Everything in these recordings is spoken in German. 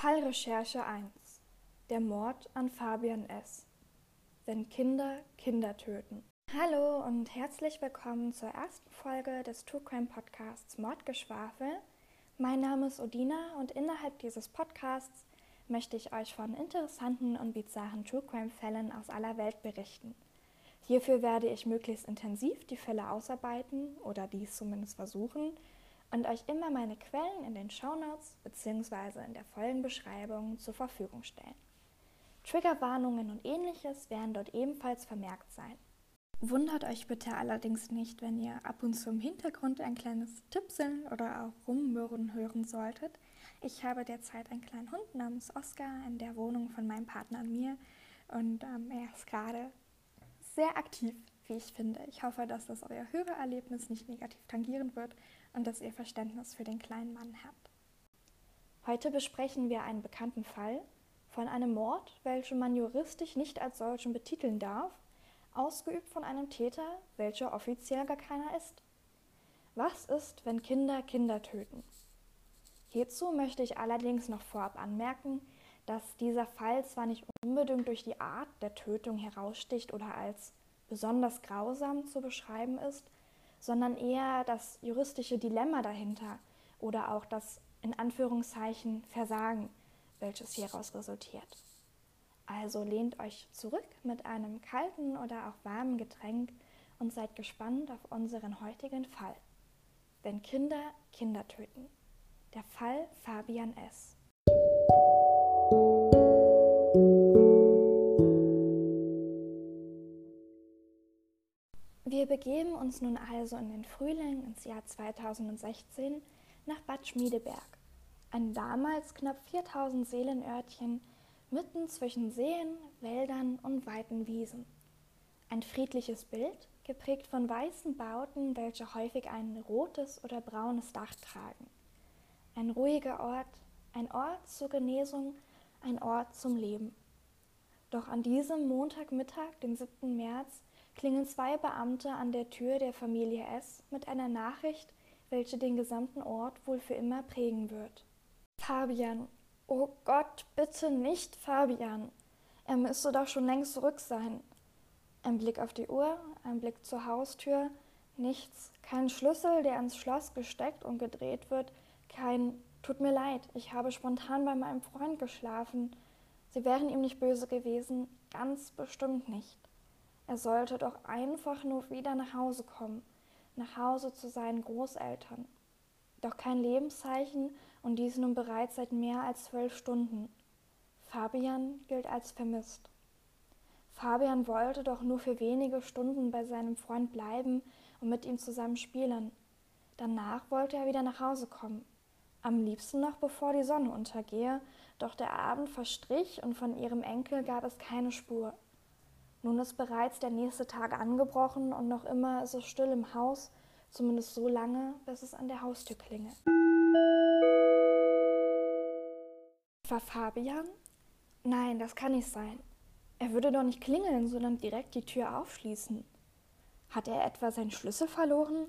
Fallrecherche 1 Der Mord an Fabian S. Wenn Kinder Kinder töten. Hallo und herzlich willkommen zur ersten Folge des True Crime Podcasts Mordgeschwafel. Mein Name ist Odina und innerhalb dieses Podcasts möchte ich euch von interessanten und bizarren True Crime Fällen aus aller Welt berichten. Hierfür werde ich möglichst intensiv die Fälle ausarbeiten oder dies zumindest versuchen und euch immer meine Quellen in den Shownotes bzw. in der Folgenbeschreibung zur Verfügung stellen. Triggerwarnungen und ähnliches werden dort ebenfalls vermerkt sein. Wundert euch bitte allerdings nicht, wenn ihr ab und zu im Hintergrund ein kleines Tippseln oder auch Rummürren hören solltet. Ich habe derzeit einen kleinen Hund namens Oscar in der Wohnung von meinem Partner und mir und ähm, er ist gerade sehr aktiv, wie ich finde. Ich hoffe, dass das euer Hörererlebnis nicht negativ tangieren wird und dass ihr Verständnis für den kleinen Mann habt. Heute besprechen wir einen bekannten Fall von einem Mord, welchen man juristisch nicht als solchen betiteln darf, ausgeübt von einem Täter, welcher offiziell gar keiner ist. Was ist, wenn Kinder Kinder töten? Hierzu möchte ich allerdings noch vorab anmerken, dass dieser Fall zwar nicht unbedingt durch die Art der Tötung heraussticht oder als besonders grausam zu beschreiben ist, sondern eher das juristische Dilemma dahinter oder auch das in Anführungszeichen Versagen, welches hieraus resultiert. Also lehnt euch zurück mit einem kalten oder auch warmen Getränk und seid gespannt auf unseren heutigen Fall. Wenn Kinder Kinder töten. Der Fall Fabian S. Wir begeben uns nun also in den Frühling ins Jahr 2016 nach Bad Schmiedeberg, ein damals knapp 4000 Seelenörtchen mitten zwischen Seen, Wäldern und weiten Wiesen. Ein friedliches Bild, geprägt von weißen Bauten, welche häufig ein rotes oder braunes Dach tragen. Ein ruhiger Ort, ein Ort zur Genesung, ein Ort zum Leben. Doch an diesem Montagmittag, den 7. März, klingen zwei Beamte an der Tür der Familie S mit einer Nachricht, welche den gesamten Ort wohl für immer prägen wird. Fabian, oh Gott, bitte nicht Fabian. Er müsste doch schon längst zurück sein. Ein Blick auf die Uhr, ein Blick zur Haustür, nichts, kein Schlüssel, der ins Schloss gesteckt und gedreht wird, kein Tut mir leid, ich habe spontan bei meinem Freund geschlafen. Sie wären ihm nicht böse gewesen, ganz bestimmt nicht. Er sollte doch einfach nur wieder nach Hause kommen, nach Hause zu seinen Großeltern. Doch kein Lebenszeichen und dies nun bereits seit mehr als zwölf Stunden. Fabian gilt als vermisst. Fabian wollte doch nur für wenige Stunden bei seinem Freund bleiben und mit ihm zusammen spielen. Danach wollte er wieder nach Hause kommen. Am liebsten noch bevor die Sonne untergehe, doch der Abend verstrich und von ihrem Enkel gab es keine Spur. Nun ist bereits der nächste Tag angebrochen und noch immer ist es still im Haus, zumindest so lange, bis es an der Haustür klingelt. War Fabian? Nein, das kann nicht sein. Er würde doch nicht klingeln, sondern direkt die Tür aufschließen. Hat er etwa seinen Schlüssel verloren?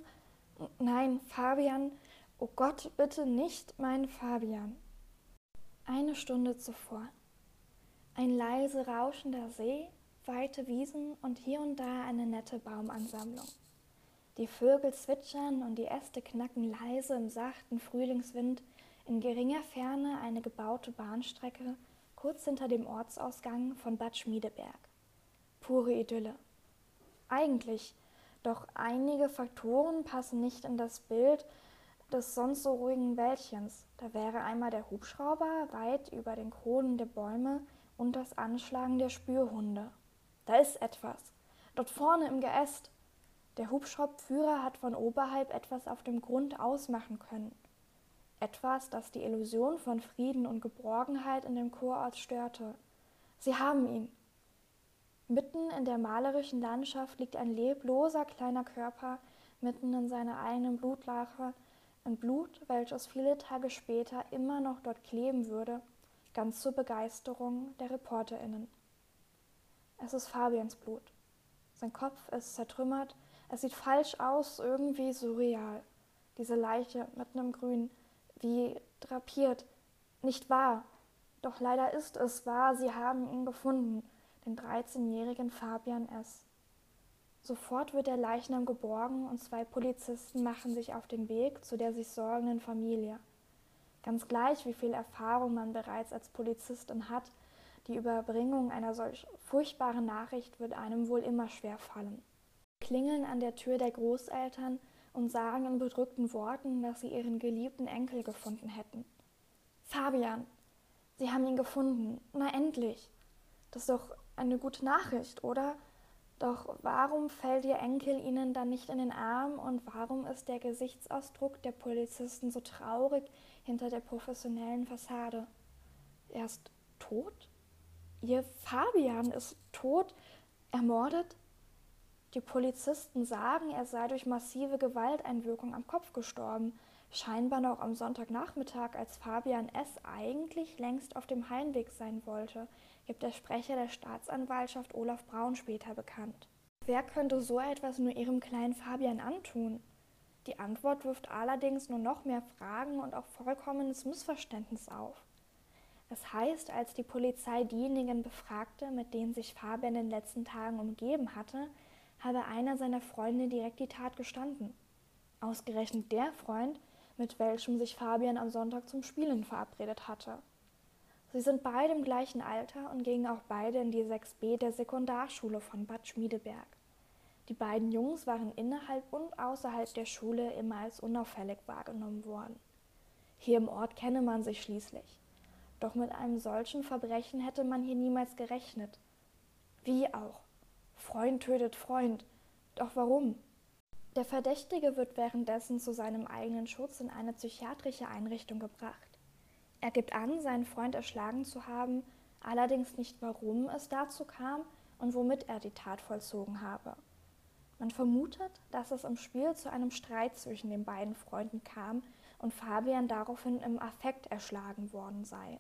Nein, Fabian, oh Gott, bitte nicht mein Fabian. Eine Stunde zuvor. Ein leise rauschender See, weite Wiesen und hier und da eine nette Baumansammlung. Die Vögel zwitschern und die Äste knacken leise im sachten Frühlingswind, in geringer Ferne eine gebaute Bahnstrecke, kurz hinter dem Ortsausgang von Bad Schmiedeberg. Pure Idylle. Eigentlich, doch einige Faktoren passen nicht in das Bild des sonst so ruhigen Wäldchens. Da wäre einmal der Hubschrauber weit über den Kronen der Bäume und das Anschlagen der Spürhunde. Da ist etwas. Dort vorne im Geäst. Der Hubschraubführer hat von oberhalb etwas auf dem Grund ausmachen können. Etwas, das die Illusion von Frieden und Geborgenheit in dem Kurort störte. Sie haben ihn. Mitten in der malerischen Landschaft liegt ein lebloser kleiner Körper, mitten in seiner eigenen Blutlache, ein Blut, welches viele Tage später immer noch dort kleben würde, ganz zur Begeisterung der ReporterInnen. Es ist Fabians Blut. Sein Kopf ist zertrümmert, es sieht falsch aus, irgendwie surreal. Diese Leiche mitten im Grün, wie drapiert, nicht wahr. Doch leider ist es wahr, sie haben ihn gefunden, den 13-jährigen Fabian S. Sofort wird der Leichnam geborgen und zwei Polizisten machen sich auf den Weg zu der sich sorgenden Familie. Ganz gleich, wie viel Erfahrung man bereits als Polizistin hat, die Überbringung einer solch furchtbaren Nachricht wird einem wohl immer schwer fallen. Klingeln an der Tür der Großeltern und sagen in bedrückten Worten, dass sie ihren geliebten Enkel gefunden hätten. Fabian, Sie haben ihn gefunden. Na endlich. Das ist doch eine gute Nachricht, oder? Doch warum fällt Ihr Enkel Ihnen dann nicht in den Arm und warum ist der Gesichtsausdruck der Polizisten so traurig hinter der professionellen Fassade? Er ist tot? Ihr Fabian ist tot, ermordet? Die Polizisten sagen, er sei durch massive Gewalteinwirkung am Kopf gestorben, scheinbar noch am Sonntagnachmittag, als Fabian S. eigentlich längst auf dem Heimweg sein wollte, gibt der Sprecher der Staatsanwaltschaft Olaf Braun später bekannt. Wer könnte so etwas nur ihrem kleinen Fabian antun? Die Antwort wirft allerdings nur noch mehr Fragen und auch vollkommenes Missverständnis auf. Es heißt, als die Polizei diejenigen befragte, mit denen sich Fabian in den letzten Tagen umgeben hatte, habe einer seiner Freunde direkt die Tat gestanden. Ausgerechnet der Freund, mit welchem sich Fabian am Sonntag zum Spielen verabredet hatte. Sie sind beide im gleichen Alter und gingen auch beide in die 6b der Sekundarschule von Bad Schmiedeberg. Die beiden Jungs waren innerhalb und außerhalb der Schule immer als unauffällig wahrgenommen worden. Hier im Ort kenne man sich schließlich. Doch mit einem solchen Verbrechen hätte man hier niemals gerechnet. Wie auch? Freund tötet Freund. Doch warum? Der Verdächtige wird währenddessen zu seinem eigenen Schutz in eine psychiatrische Einrichtung gebracht. Er gibt an, seinen Freund erschlagen zu haben, allerdings nicht warum es dazu kam und womit er die Tat vollzogen habe. Man vermutet, dass es im Spiel zu einem Streit zwischen den beiden Freunden kam und Fabian daraufhin im Affekt erschlagen worden sei.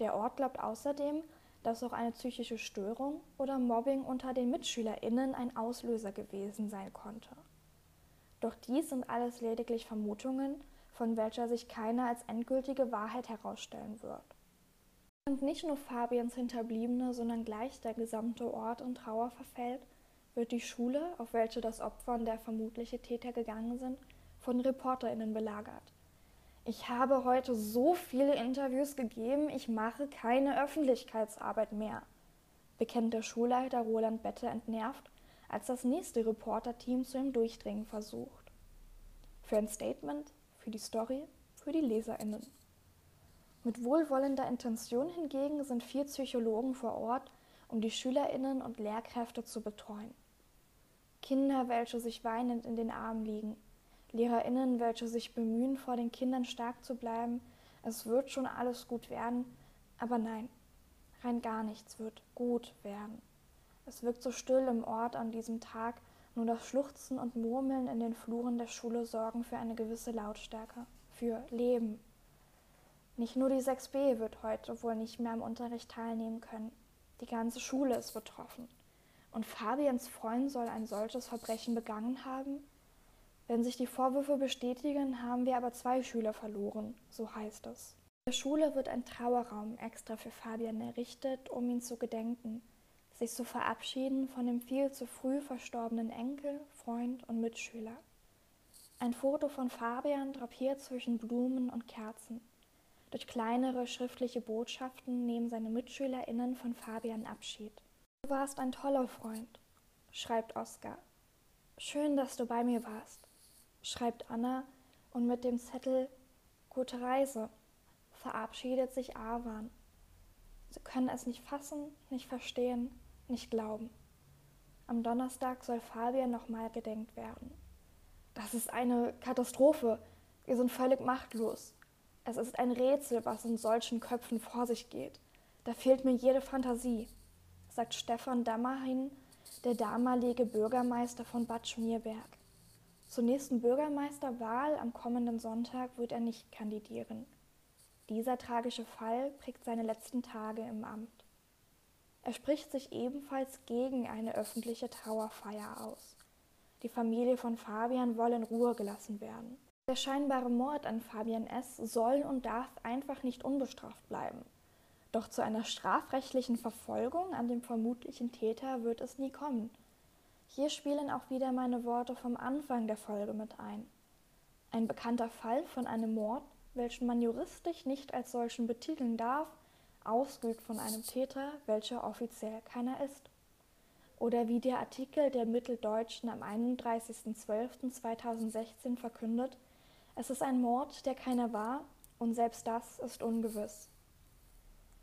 Der Ort glaubt außerdem, dass auch eine psychische Störung oder Mobbing unter den MitschülerInnen ein Auslöser gewesen sein konnte. Doch dies sind alles lediglich Vermutungen, von welcher sich keine als endgültige Wahrheit herausstellen wird. Und nicht nur Fabians Hinterbliebene, sondern gleich der gesamte Ort in Trauer verfällt, wird die Schule, auf welche das Opfer und der vermutliche Täter gegangen sind, von ReporterInnen belagert. Ich habe heute so viele Interviews gegeben, ich mache keine Öffentlichkeitsarbeit mehr, bekennt der Schulleiter Roland Bette entnervt, als das nächste Reporterteam zu ihm durchdringen versucht. Für ein Statement, für die Story, für die LeserInnen. Mit wohlwollender Intention hingegen sind vier Psychologen vor Ort, um die SchülerInnen und Lehrkräfte zu betreuen. Kinder, welche sich weinend in den Armen liegen, LehrerInnen, welche sich bemühen, vor den Kindern stark zu bleiben. Es wird schon alles gut werden, aber nein, rein gar nichts wird gut werden. Es wirkt so still im Ort an diesem Tag, nur das Schluchzen und Murmeln in den Fluren der Schule sorgen für eine gewisse Lautstärke, für Leben. Nicht nur die 6b wird heute wohl nicht mehr am Unterricht teilnehmen können. Die ganze Schule ist betroffen. Und Fabians Freund soll ein solches Verbrechen begangen haben? Wenn sich die Vorwürfe bestätigen, haben wir aber zwei Schüler verloren, so heißt es. In der Schule wird ein Trauerraum extra für Fabian errichtet, um ihn zu gedenken, sich zu verabschieden von dem viel zu früh verstorbenen Enkel, Freund und Mitschüler. Ein Foto von Fabian drapiert zwischen Blumen und Kerzen. Durch kleinere schriftliche Botschaften nehmen seine MitschülerInnen von Fabian Abschied. Du warst ein toller Freund, schreibt Oskar. Schön, dass du bei mir warst schreibt Anna und mit dem Zettel Gute Reise verabschiedet sich Avan. Sie können es nicht fassen, nicht verstehen, nicht glauben. Am Donnerstag soll Fabian nochmal gedenkt werden. Das ist eine Katastrophe. Wir sind völlig machtlos. Es ist ein Rätsel, was in solchen Köpfen vor sich geht. Da fehlt mir jede Fantasie, sagt Stefan Dammerhin, der damalige Bürgermeister von Bad Schmierberg. Zur nächsten Bürgermeisterwahl am kommenden Sonntag wird er nicht kandidieren. Dieser tragische Fall prägt seine letzten Tage im Amt. Er spricht sich ebenfalls gegen eine öffentliche Trauerfeier aus. Die Familie von Fabian wolle in Ruhe gelassen werden. Der scheinbare Mord an Fabian S. soll und darf einfach nicht unbestraft bleiben. Doch zu einer strafrechtlichen Verfolgung an dem vermutlichen Täter wird es nie kommen. Hier spielen auch wieder meine Worte vom Anfang der Folge mit ein. Ein bekannter Fall von einem Mord, welchen man juristisch nicht als solchen betiteln darf, ausgeübt von einem Täter, welcher offiziell keiner ist. Oder wie der Artikel der Mitteldeutschen am 31.12.2016 verkündet, es ist ein Mord, der keiner war, und selbst das ist ungewiss.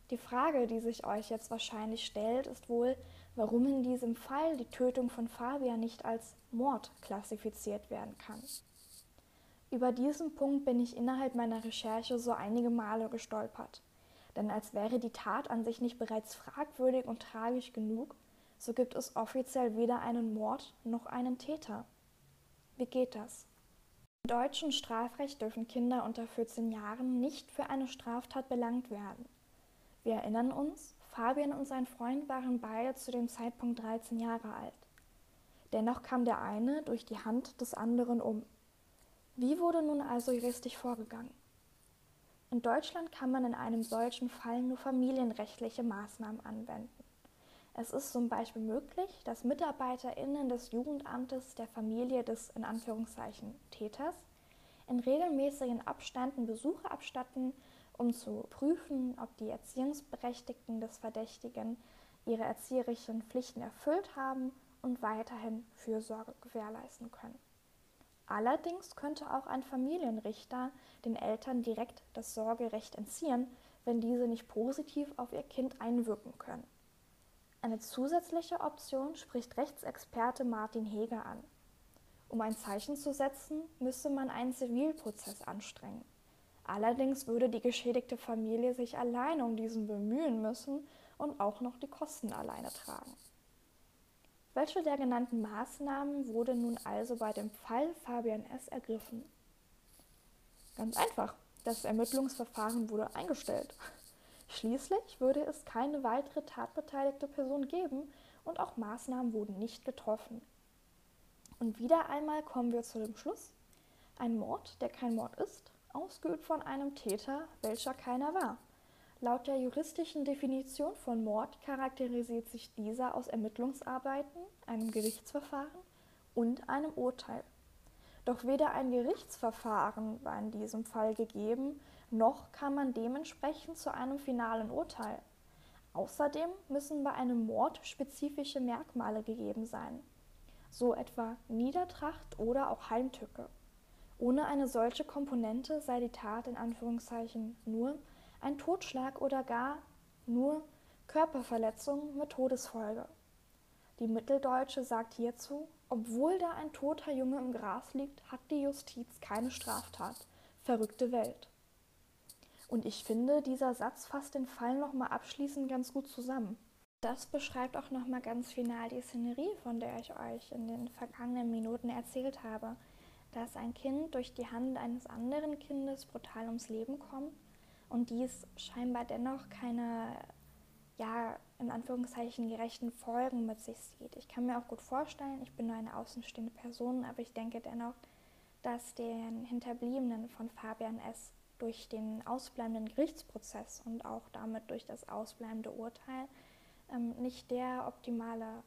Die Frage, die sich euch jetzt wahrscheinlich stellt, ist wohl, warum in diesem Fall die Tötung von Fabian nicht als Mord klassifiziert werden kann. Über diesen Punkt bin ich innerhalb meiner Recherche so einige Male gestolpert. Denn als wäre die Tat an sich nicht bereits fragwürdig und tragisch genug, so gibt es offiziell weder einen Mord noch einen Täter. Wie geht das? Im deutschen Strafrecht dürfen Kinder unter 14 Jahren nicht für eine Straftat belangt werden. Wir erinnern uns, Fabian und sein Freund waren beide zu dem Zeitpunkt 13 Jahre alt. Dennoch kam der eine durch die Hand des anderen um. Wie wurde nun also juristisch vorgegangen? In Deutschland kann man in einem solchen Fall nur familienrechtliche Maßnahmen anwenden. Es ist zum Beispiel möglich, dass MitarbeiterInnen des Jugendamtes der Familie des in Anführungszeichen Täters in regelmäßigen Abständen Besuche abstatten um zu prüfen, ob die Erziehungsberechtigten des Verdächtigen ihre erzieherischen Pflichten erfüllt haben und weiterhin Fürsorge gewährleisten können. Allerdings könnte auch ein Familienrichter den Eltern direkt das Sorgerecht entziehen, wenn diese nicht positiv auf ihr Kind einwirken können. Eine zusätzliche Option spricht Rechtsexperte Martin Heger an. Um ein Zeichen zu setzen, müsse man einen Zivilprozess anstrengen. Allerdings würde die geschädigte Familie sich alleine um diesen bemühen müssen und auch noch die Kosten alleine tragen. Welche der genannten Maßnahmen wurde nun also bei dem Fall Fabian S. ergriffen? Ganz einfach, das Ermittlungsverfahren wurde eingestellt. Schließlich würde es keine weitere tatbeteiligte Person geben und auch Maßnahmen wurden nicht getroffen. Und wieder einmal kommen wir zu dem Schluss, ein Mord, der kein Mord ist, ausgeübt von einem Täter, welcher keiner war. Laut der juristischen Definition von Mord charakterisiert sich dieser aus Ermittlungsarbeiten, einem Gerichtsverfahren und einem Urteil. Doch weder ein Gerichtsverfahren war in diesem Fall gegeben, noch kann man dementsprechend zu einem finalen Urteil. Außerdem müssen bei einem Mord spezifische Merkmale gegeben sein, so etwa Niedertracht oder auch Heimtücke. Ohne eine solche Komponente sei die Tat in Anführungszeichen nur ein Totschlag oder gar nur Körperverletzung mit Todesfolge. Die Mitteldeutsche sagt hierzu, obwohl da ein toter Junge im Gras liegt, hat die Justiz keine Straftat. Verrückte Welt. Und ich finde, dieser Satz fasst den Fall nochmal abschließend ganz gut zusammen. Das beschreibt auch nochmal ganz final die Szenerie, von der ich euch in den vergangenen Minuten erzählt habe dass ein Kind durch die Hand eines anderen Kindes brutal ums Leben kommt und dies scheinbar dennoch keine, ja, in Anführungszeichen gerechten Folgen mit sich sieht. Ich kann mir auch gut vorstellen, ich bin nur eine außenstehende Person, aber ich denke dennoch, dass den Hinterbliebenen von Fabian S. durch den ausbleibenden Gerichtsprozess und auch damit durch das ausbleibende Urteil ähm, nicht der optimale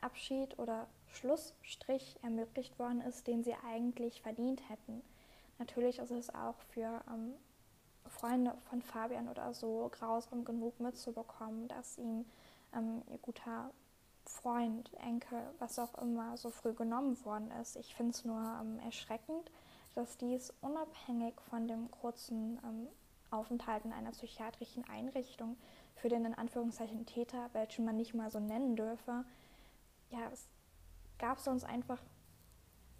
Abschied oder Schlussstrich ermöglicht worden ist, den sie eigentlich verdient hätten. Natürlich ist es auch für ähm, Freunde von Fabian oder so grausam genug mitzubekommen, dass ihm ähm, ihr guter Freund, Enkel, was auch immer, so früh genommen worden ist. Ich finde es nur ähm, erschreckend, dass dies unabhängig von dem kurzen ähm, Aufenthalt in einer psychiatrischen Einrichtung für den in Anführungszeichen Täter, welchen man nicht mal so nennen dürfe, ja, es gab sonst einfach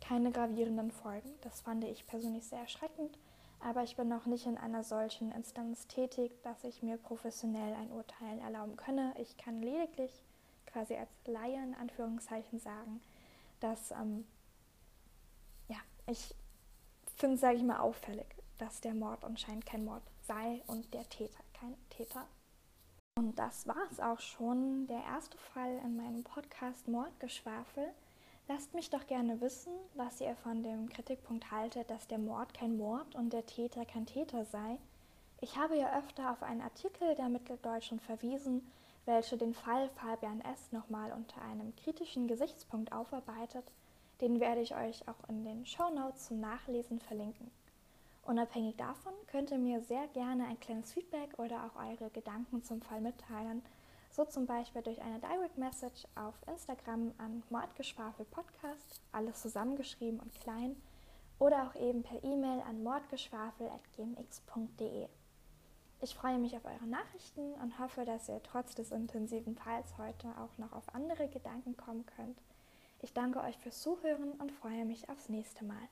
keine gravierenden Folgen. Das fand ich persönlich sehr erschreckend, aber ich bin noch nicht in einer solchen Instanz tätig, dass ich mir professionell ein Urteil erlauben könne. Ich kann lediglich quasi als Laie in Anführungszeichen sagen, dass ähm, ja, ich finde, sage ich mal, auffällig, dass der Mord anscheinend kein Mord sei und der Täter kein Täter. Und das war es auch schon, der erste Fall in meinem Podcast Mordgeschwafel. Lasst mich doch gerne wissen, was ihr von dem Kritikpunkt haltet, dass der Mord kein Mord und der Täter kein Täter sei. Ich habe ja öfter auf einen Artikel der Mitteldeutschen verwiesen, welche den Fall Fabian S. nochmal unter einem kritischen Gesichtspunkt aufarbeitet. Den werde ich euch auch in den Show Notes zum Nachlesen verlinken. Unabhängig davon könnt ihr mir sehr gerne ein kleines Feedback oder auch eure Gedanken zum Fall mitteilen, so zum Beispiel durch eine Direct Message auf Instagram an Mordgeschwafel Podcast, alles zusammengeschrieben und klein, oder auch eben per E-Mail an mordgeschwafel.gmx.de. Ich freue mich auf eure Nachrichten und hoffe, dass ihr trotz des intensiven Falls heute auch noch auf andere Gedanken kommen könnt. Ich danke euch fürs Zuhören und freue mich aufs nächste Mal.